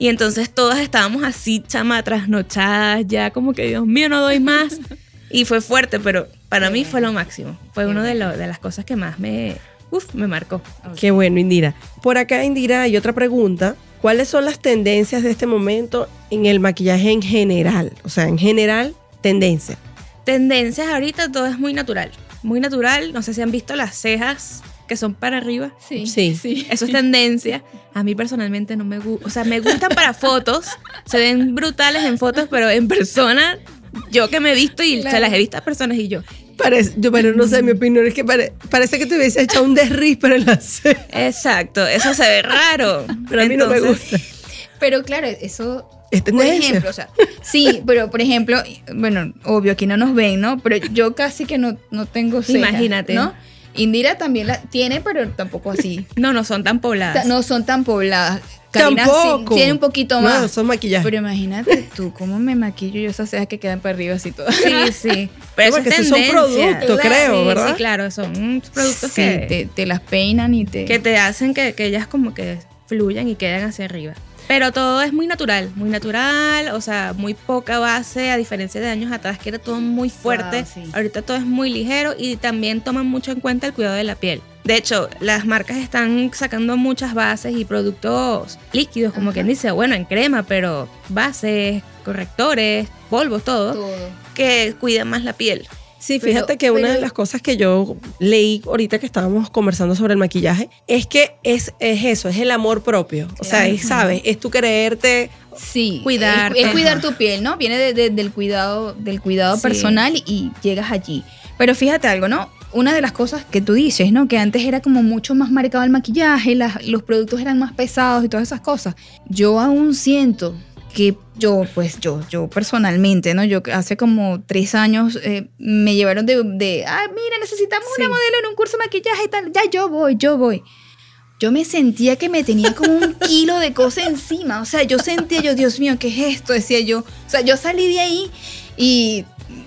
Y entonces todas estábamos así, chama, trasnochadas, ya como que, Dios mío, no doy más. y fue fuerte, pero para Qué mí bueno. fue lo máximo. Fue una de, las cosas que más me, uf, me marcó. Qué bueno, Indira. Por acá, Indira, hay otra pregunta. ¿Cuáles son las tendencias de este momento en el maquillaje en general? O sea, en general, tendencia. Tendencias ahorita, todo es muy natural. Muy natural. No sé si han visto las cejas que son para arriba. Sí. Sí. Eso es tendencia. A mí personalmente no me gusta. O sea, me gustan para fotos. Se ven brutales en fotos, pero en persona, yo que me he visto y Claro. se las he visto a personas y yo. Parece, yo, pero no sé, mi opinión es que pare- parece que te hubiese echado un desriz para el hacer. Exacto, eso se ve raro. Pero a mí no me gusta. Pero claro, eso Es Por ejemplo, o sea, sí, pero por ejemplo, bueno, obvio, aquí no nos ven, ¿no? Pero yo casi que no, no tengo cejas, Imagínate. ¿no? Indira también la tiene, pero tampoco así. No, no son tan pobladas. No son tan pobladas. Karina sí Tampoco. tiene un poquito No, más. eso es maquillaje. Pero imagínate tú, cómo me maquillo yo esas cejas que quedan para arriba así todas. Sí, sí. Pero porque eso es esos son productos, creo, Sí, ¿verdad? Sí, claro, son productos Sí, que, te, te las peinan y te... que te hacen que, que ellas como que fluyan y queden hacia arriba. Pero todo es muy natural, muy natural, o sea, muy poca base, a diferencia de años atrás que era todo muy fuerte. Wow, sí. Ahorita todo es muy ligero y también toman mucho en cuenta el cuidado de la piel. De hecho, las marcas están sacando muchas bases y productos líquidos, como Ajá. quien dice, bueno, en crema, pero bases, correctores, polvos, todo, todo. que cuidan más la piel. Sí, Pero- fíjate que una pero- de las cosas que yo leí ahorita que estábamos conversando sobre el maquillaje es que es, es eso, es el amor propio. O sea, es, ¿sabes? Es tu creerte. Sí, Cuidarte. Es, es cuidar tu piel, ¿no? Viene de- de- del cuidado, del cuidado Sí. personal y llegas allí. Pero fíjate algo, ¿no? Una de las cosas que tú dices, ¿no? Que antes era como mucho más marcado el maquillaje, las- los productos eran más pesados y todas esas cosas. Yo aún siento que yo, pues yo, yo personalmente, ¿no? Yo hace como tres años eh, me llevaron de, de, ah, mira, necesitamos Sí. una modelo en un curso de maquillaje y tal. Ya, yo voy, yo voy. Yo me sentía que me tenía como un kilo de cosa encima. O sea, yo sentía yo, Dios mío, ¿qué es esto? Decía yo. O sea, yo salí de ahí y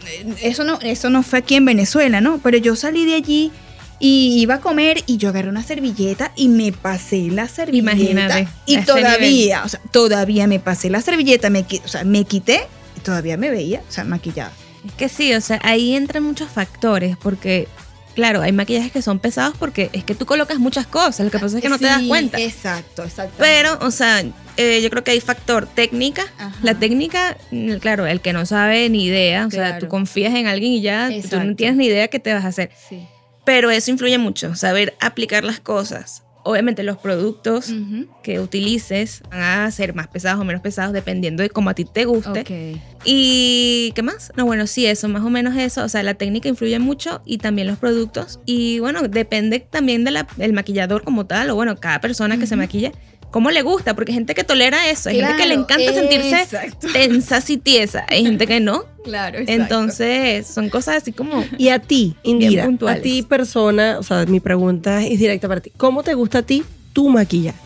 eh, eso no, eso no fue aquí en Venezuela, ¿no? Pero yo salí de allí y iba a comer y yo agarré una servilleta y me pasé la servilleta. Imagínate, Y todavía, o sea, todavía me pasé la servilleta, me, o sea, me quité y todavía me veía, o sea, maquillada. Es que sí, o sea, ahí entran muchos factores, porque, claro, hay maquillajes que son pesados porque es que tú colocas muchas cosas, lo que pasa es que no te das cuenta. Exacto, exacto. Pero, o sea, eh, yo creo que hay factor técnica. Ajá. La técnica, mm, claro, el que no sabe ni idea, o sea, tú confías en alguien y ya tú no Exacto. tienes ni idea qué te vas a hacer. Sí. Pero eso influye mucho, saber aplicar las cosas. Obviamente los productos que utilices van a ser más pesados o menos pesados dependiendo de cómo a ti te guste. ¿Y qué más? No, bueno, sí, eso, más o menos eso. O sea, la técnica influye mucho y también los productos. Y bueno, depende también del maquillador como tal, o bueno, cada persona que se maquilla, cómo le gusta, porque hay gente que tolera eso, hay gente que le encanta sentirse exacto. tensa y tiesa, hay gente que no. Claro, exacto. Entonces, son cosas así como... Y a ti, Indira, a ti persona, o sea, mi pregunta es directa para ti. ¿Cómo te gusta a ti tu maquillaje?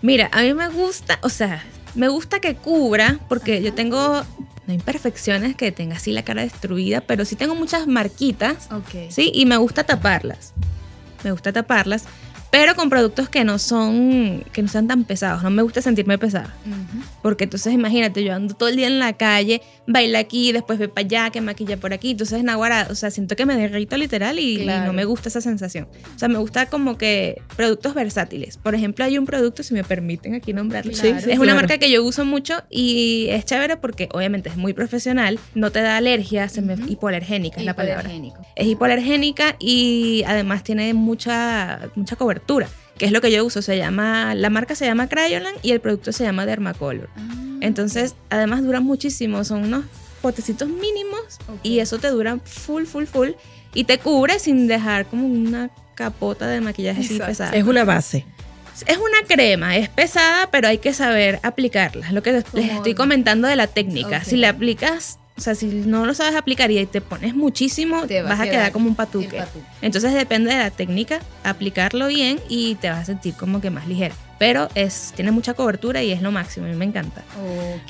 Mira, a mí me gusta, o sea, me gusta que cubra, porque yo tengo, no imperfecciones que tenga así la cara destruida, pero sí tengo muchas marquitas Ok. ¿sí? Y me gusta taparlas. Me gusta taparlas, pero con productos que no son, que no sean tan pesados. No me gusta sentirme pesada. Ujú. Porque entonces imagínate, yo ando todo el día en la calle, baila aquí, después ve para allá, que maquilla por aquí. Entonces, naguará, o sea, siento que me derrito literal y, y Claro. no me gusta esa sensación. O sea, me gusta como que productos versátiles. Por ejemplo, hay un producto, si me permiten aquí nombrarlo. Claro. es Sí, una claro. marca que yo uso mucho y es chévere porque obviamente es muy profesional, no te da alergia, se me, Ujú. hipoalergénica es la palabra. Es hipoalergénica y además tiene mucha, mucha cobertura, que es lo que yo uso. Se llama, la marca se llama Crayolan y el producto se llama Dermacolor. Ah. Entonces, además dura muchísimo, son unos potecitos mínimos y eso te dura full, full, full y te cubre sin dejar como una capota de maquillaje así pesada. Es una base. Es una crema, es pesada, pero hay que saber aplicarla. Es lo que les estoy comentando de la técnica. Si le aplicas, o sea, si no lo sabes aplicar y te pones muchísimo, Te va vas a quedar, quedar como un patuque. patuque. Entonces depende de la técnica, aplicarlo bien y te vas a sentir como que más ligera. Pero es, tiene mucha cobertura y es lo máximo, a mí me encanta.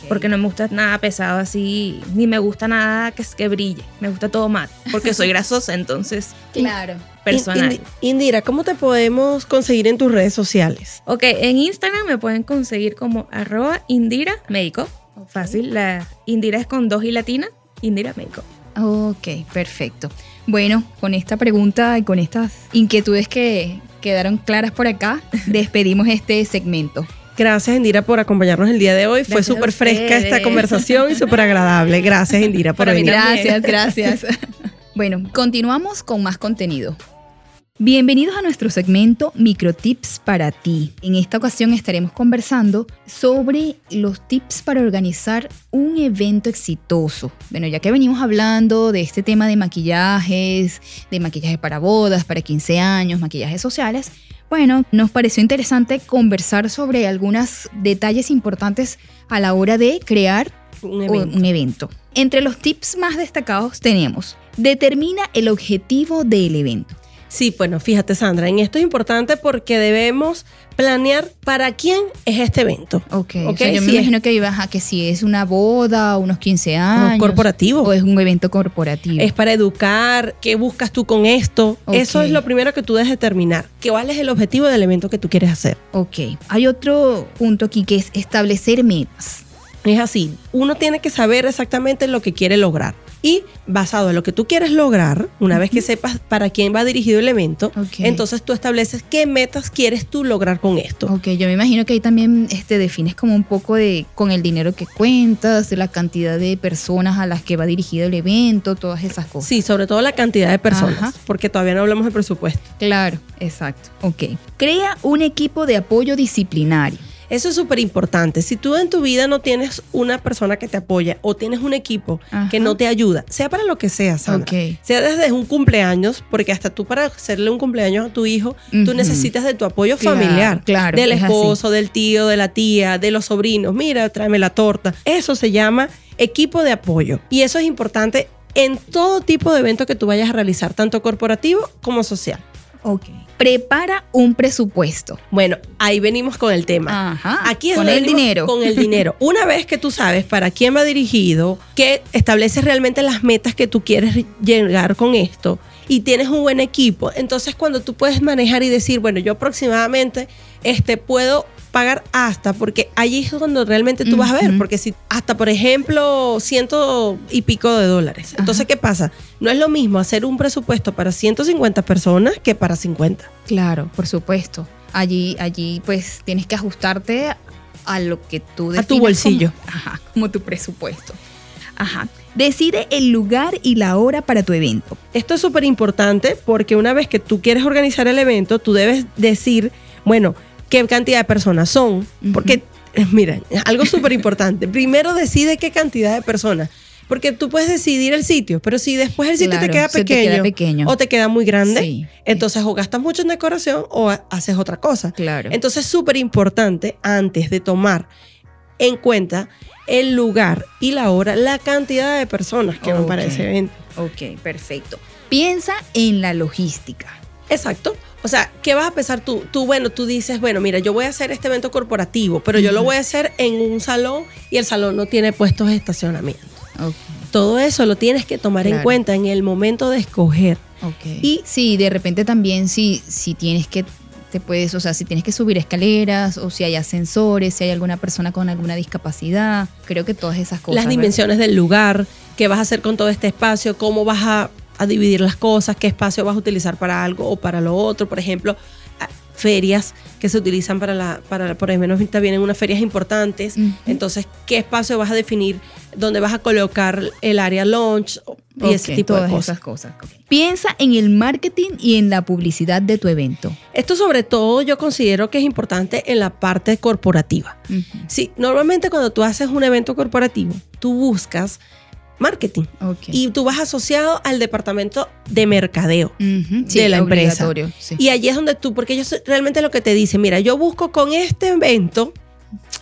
Porque no me gusta nada pesado así, ni me gusta nada que, que brille. Me gusta todo mate, porque soy grasosa, entonces Claro. personal. Indi- Indira, ¿cómo te podemos conseguir en tus redes sociales? Ok, en Instagram me pueden conseguir como arroba Indira Médico. Fácil, la Indira es con dos y latina, Indira Médico. Ok, perfecto. Bueno, con esta pregunta y con estas inquietudes que quedaron claras por acá, despedimos este segmento. Gracias, Indira, por acompañarnos el día de hoy. Fue Gracias súper fresca esta conversación y súper agradable. Gracias, Indira, por Para venir. Gracias, gracias. bueno, continuamos con más contenido. Bienvenidos a nuestro segmento Microtips para ti. En esta ocasión estaremos conversando sobre los tips para organizar un evento exitoso. Bueno, ya que venimos hablando de este tema de maquillajes, de maquillajes para bodas, para 15 años, maquillajes sociales, bueno, nos pareció interesante conversar sobre algunos detalles importantes a la hora de crear Un o evento. un evento. Entre los tips más destacados tenemos, determina el objetivo del evento. Sí, bueno, fíjate Sandra, en esto es importante porque debemos planear para quién es este evento. Ok. Ok, O sea, yo me sí, imagino que ibas a que si es una boda, unos 15 años. corporativo. O es un evento corporativo. Es para educar, ¿qué buscas tú con esto? Ok. Eso es lo primero que tú debes determinar. ¿Qué ¿Cuál es el objetivo del evento que tú quieres hacer? Ok. Hay otro punto aquí que es establecer metas. Es así, uno tiene que saber exactamente lo que quiere lograr. Y basado en lo que tú quieres lograr, una vez que sepas para quién va dirigido el evento, entonces tú estableces qué metas quieres tú lograr con esto. Ok, yo me imagino que ahí también este, defines como un poco de con el dinero que cuentas, la cantidad de personas a las que va dirigido el evento, todas esas cosas. Sí, sobre todo la cantidad de personas, Ajá. porque todavía no hablamos de presupuesto. Claro, exacto. Ok. Crea un equipo de apoyo disciplinario. Eso es súper importante. Si tú en tu vida no tienes una persona que te apoya o tienes un equipo Ajá. que no te ayuda, sea para lo que sea, Sandra. Sea desde un cumpleaños, porque hasta tú para hacerle un cumpleaños a tu hijo, tú necesitas de tu apoyo Claro, familiar. claro, Del es esposo, del tío, de la tía, de los sobrinos. Mira, tráeme la torta. Eso se llama equipo de apoyo. Y eso es importante en todo tipo de evento que tú vayas a realizar, tanto corporativo como social. Ok. Prepara un presupuesto. Bueno, ahí venimos con el tema. Ajá. Aquí es con el dinero. Con el dinero. Una vez que tú sabes para quién va dirigido, que estableces realmente las metas que tú quieres llegar con esto y tienes un buen equipo, entonces cuando tú puedes manejar y decir, bueno, yo aproximadamente este, puedo pagar hasta, porque allí es cuando realmente tú vas a ver, porque si hasta, por ejemplo, ciento y pico de dólares. Entonces, Ajá. ¿qué pasa? No es lo mismo hacer un presupuesto para 150 personas que para 50. Claro, por supuesto. Allí, allí pues tienes que ajustarte a lo que tú A tu bolsillo. Como, ajá, como tu presupuesto. Ajá. Decide el lugar y la hora para tu evento. Esto es súper importante porque una vez que tú quieres organizar el evento, tú debes decir, bueno, qué cantidad de personas son. Porque, eh, mira, algo súper importante. Primero decide qué cantidad de personas. Porque tú puedes decidir el sitio, pero si después el sitio te, queda te pequeño, queda pequeño. o te queda muy grande, Sí. entonces o gastas mucho en decoración o ha- haces otra cosa. Claro. Entonces es súper importante antes de tomar en cuenta el lugar y la hora, la cantidad de personas que van para ese evento. ok, perfecto. Piensa en la logística. Exacto. O sea, ¿qué vas a pensar tú? Tú, bueno, tú dices, bueno, mira, yo voy a hacer este evento corporativo, pero yo lo voy a hacer en un salón y el salón no tiene puestos de estacionamiento. Ok. Todo eso lo tienes que tomar en cuenta en el momento de escoger. Ok. Y- sí, de repente también si, si tienes que, te puedes, o sea, si tienes que subir escaleras o si hay ascensores, si hay alguna persona con alguna discapacidad, creo que todas esas cosas. las ¿verdad? dimensiones del lugar, qué vas a hacer con todo este espacio, cómo vas a, a dividir las cosas, qué espacio vas a utilizar para algo o para lo otro. Por ejemplo, ferias que se utilizan para la, para por lo menos ahorita vienen unas ferias importantes. Entonces, ¿qué espacio vas a definir? ¿Dónde vas a colocar el área launch? Y ese tipo de cosas. esas cosas. ok. Piensa en el marketing y en la publicidad de tu evento. Esto sobre todo yo considero que es importante en la parte corporativa. Sí, normalmente cuando tú haces un evento corporativo, tú buscas marketing y tú vas asociado al departamento de mercadeo. De la empresa. sí. Y allí es donde tú, porque ellos realmente lo que te dicen, mira, yo busco con este evento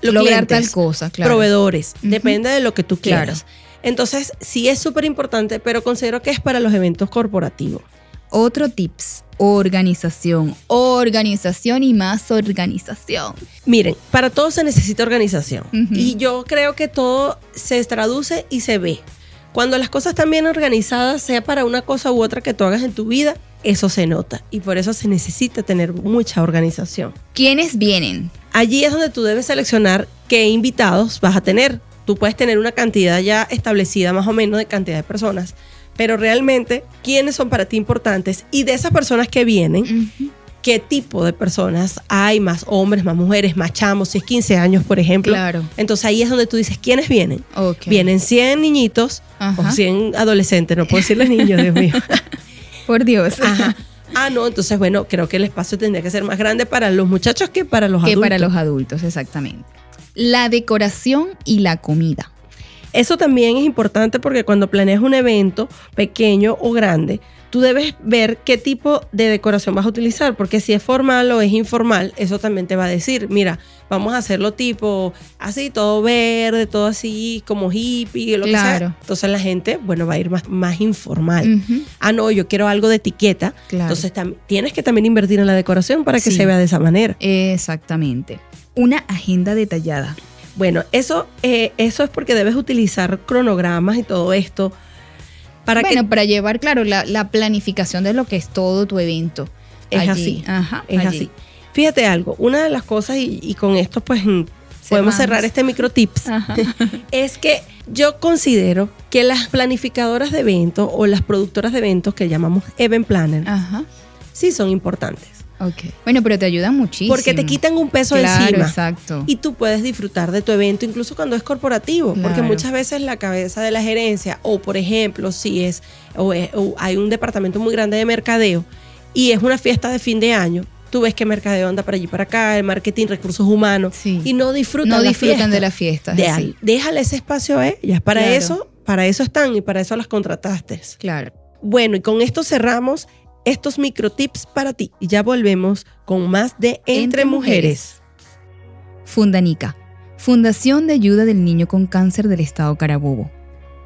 los lograr clientes, tal cosa, claro. proveedores, depende de lo que tú Claro. quieras. Entonces, sí es súper importante, pero considero que es para los eventos corporativos. Otro tips, organización, organización y más organización. Miren, para todo se necesita organización. Y yo creo que todo se traduce y se ve. Cuando las cosas están bien organizadas, sea para una cosa u otra que tú hagas en tu vida, eso se nota. Y por eso se necesita tener mucha organización. ¿Quiénes vienen? Allí es donde tú debes seleccionar qué invitados vas a tener. Tú puedes tener una cantidad ya establecida más o menos de cantidad de personas, pero realmente quiénes son para ti importantes y de esas personas que vienen. Qué tipo de personas hay, más hombres, más mujeres, más chamos, si es 15 años, por ejemplo. Claro. Entonces ahí es donde tú dices, ¿quiénes vienen? Ok. Vienen 100 niñitos Ajá. o 100 adolescentes, no puedo decirles niños, Dios mío. Por Dios. Ajá. Ah, no, entonces bueno, creo que el espacio tendría que ser más grande para los muchachos que para los que adultos. para los adultos, exactamente. La decoración y la comida. Eso también es importante porque cuando planeas un evento pequeño o grande, tú debes ver qué tipo de decoración vas a utilizar, porque si es formal o es informal, eso también te va a decir, mira, vamos a hacerlo tipo así, todo verde, todo así, como hippie, lo que Claro. sea. Entonces la gente, bueno, va a ir más, más informal. Ah, no, yo quiero algo de etiqueta. Claro. Entonces tienes que también invertir en la decoración para que Sí. se vea de esa manera. Exactamente. Una agenda detallada. Bueno, eso, eh, eso es porque debes utilizar cronogramas y todo esto para bueno, que para llevar, claro, la, la planificación de lo que es todo tu evento. Es Allí. así, Ajá, es allí. así. Fíjate algo, una de las cosas, y, y con esto pues mm, podemos cerrar este micro tips, es que yo considero que las planificadoras de eventos o las productoras de eventos que llamamos event planner Ajá. sí son importantes. Ok. Bueno, pero te ayudan muchísimo. Porque te quitan un peso claro, encima. exacto. Y tú puedes disfrutar de tu evento incluso cuando es corporativo, porque muchas veces la cabeza de la gerencia o por ejemplo si es o, es- o hay un departamento muy grande de mercadeo y es una fiesta de fin de año, tú ves que mercadeo anda para allí para acá, el marketing, recursos humanos Sí. y no disfrutan no la disfrutan fiesta. de la fiesta. es Deja- así. déjale ese espacio a ellas, para Claro. eso, para eso están y para eso las contrataste. Claro. Bueno, y con esto cerramos estos micro tips para ti y ya volvemos con más de Entre, mujeres. Fundanica, Fundación de Ayuda del Niño con Cáncer del Estado Carabobo.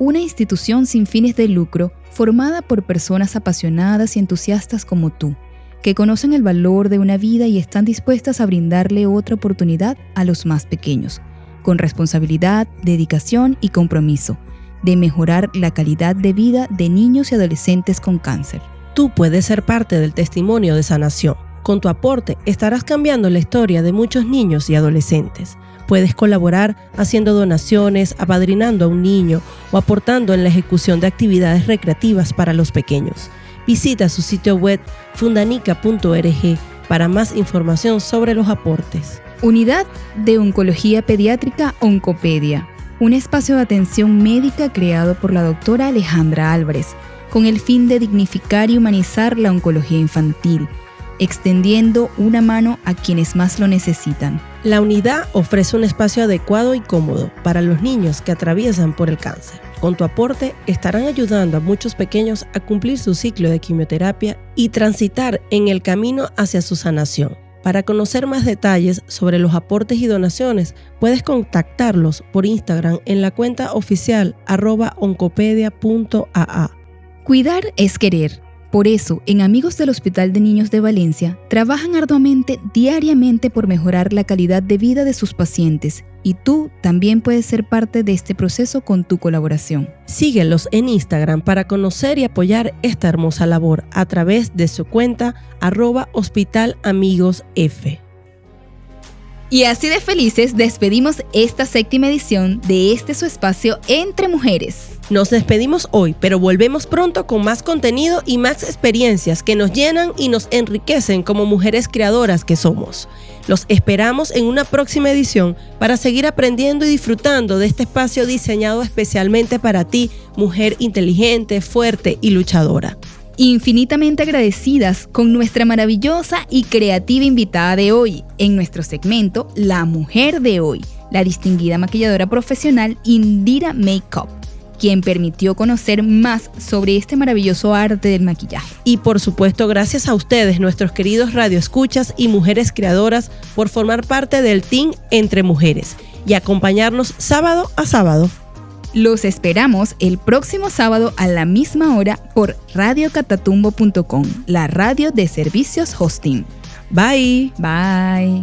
Una institución sin fines de lucro formada por personas apasionadas y entusiastas como tú, que conocen el valor de una vida y están dispuestas a brindarle otra oportunidad a los más pequeños, con responsabilidad, dedicación y compromiso, de mejorar la calidad de vida de niños y adolescentes con cáncer. Tú puedes ser parte del testimonio de sanación. Con tu aporte estarás cambiando la historia de muchos niños y adolescentes. Puedes colaborar haciendo donaciones, apadrinando a un niño o aportando en la ejecución de actividades recreativas para los pequeños. Visita su sitio web fundanica.org para más información sobre los aportes. Unidad de Oncología Pediátrica Oncopedia, un espacio de atención médica creado por la doctora Alejandra Álvarez, con el fin de dignificar y humanizar la oncología infantil, extendiendo una mano a quienes más lo necesitan. La unidad ofrece un espacio adecuado y cómodo para los niños que atraviesan por el cáncer. Con tu aporte estarán ayudando a muchos pequeños a cumplir su ciclo de quimioterapia y transitar en el camino hacia su sanación. Para conocer más detalles sobre los aportes y donaciones, puedes contactarlos por Instagram en la cuenta oficial arroba oncopedia.aa. Cuidar es querer. Por eso, en Amigos del Hospital de Niños de Valencia, trabajan arduamente diariamente por mejorar la calidad de vida de sus pacientes y tú también puedes ser parte de este proceso con tu colaboración. Síguelos en Instagram para conocer y apoyar esta hermosa labor a través de su cuenta arroba hospitalamigosf. Y así de felices despedimos esta séptima edición de este su espacio Entre Mujeres. Nos despedimos hoy, pero volvemos pronto con más contenido y más experiencias que nos llenan y nos enriquecen como mujeres creadoras que somos. Los esperamos en una próxima edición para seguir aprendiendo y disfrutando de este espacio diseñado especialmente para ti, mujer inteligente, fuerte y luchadora. Infinitamente agradecidas con nuestra maravillosa y creativa invitada de hoy en nuestro segmento La Mujer de Hoy, la distinguida maquilladora profesional Indira Makeup, quien permitió conocer más sobre este maravilloso arte del maquillaje. Y por supuesto, gracias a ustedes, nuestros queridos radioescuchas y mujeres creadoras, por formar parte del team Entre Mujeres y acompañarnos sábado a sábado. Los esperamos el próximo sábado a la misma hora por radiocatatumbo.com, la radio de servicios hosting. Bye. Bye.